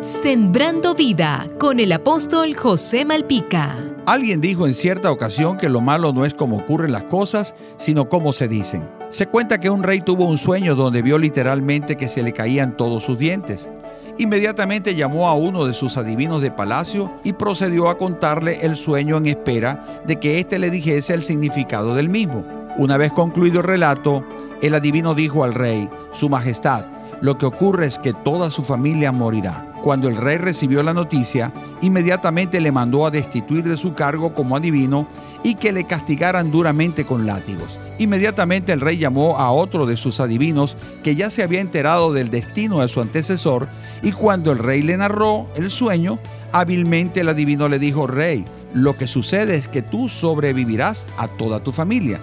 Sembrando vida con el apóstol José Malpica. Alguien dijo en cierta ocasión que lo malo no es como ocurren las cosas, sino cómo se dicen. Se cuenta que un rey tuvo un sueño donde vio literalmente que se le caían todos sus dientes. Inmediatamente llamó a uno de sus adivinos de palacio y procedió a contarle el sueño en espera de que éste le dijese el significado del mismo. Una vez concluido el relato, el adivino dijo al rey, Su Majestad, lo que ocurre es que toda su familia morirá. Cuando el rey recibió la noticia, inmediatamente le mandó a destituir de su cargo como adivino y que le castigaran duramente con látigos. Inmediatamente el rey llamó a otro de sus adivinos que ya se había enterado del destino de su antecesor y cuando el rey le narró el sueño, hábilmente el adivino le dijo, rey, lo que sucede es que tú sobrevivirás a toda tu familia.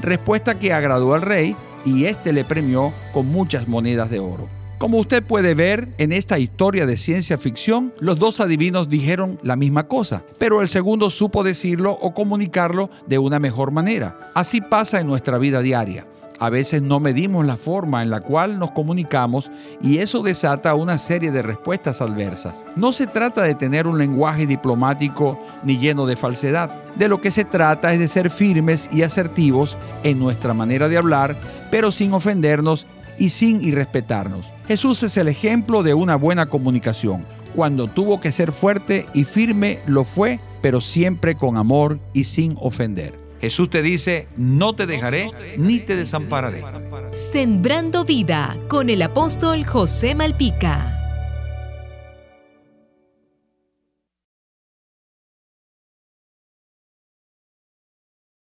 Respuesta que agradó al rey y éste le premió con muchas monedas de oro. Como usted puede ver en esta historia de ciencia ficción, los dos adivinos dijeron la misma cosa, pero el segundo supo decirlo o comunicarlo de una mejor manera. Así pasa en nuestra vida diaria. A veces no medimos la forma en la cual nos comunicamos y eso desata una serie de respuestas adversas. No se trata de tener un lenguaje diplomático ni lleno de falsedad. De lo que se trata es de ser firmes y asertivos en nuestra manera de hablar, pero sin ofendernos y sin irrespetarnos. Jesús es el ejemplo de una buena comunicación. Cuando tuvo que ser fuerte y firme, lo fue, pero siempre con amor y sin ofender. Jesús te dice, no te dejaré ni te desampararé. Sembrando vida con el apóstol José Malpica.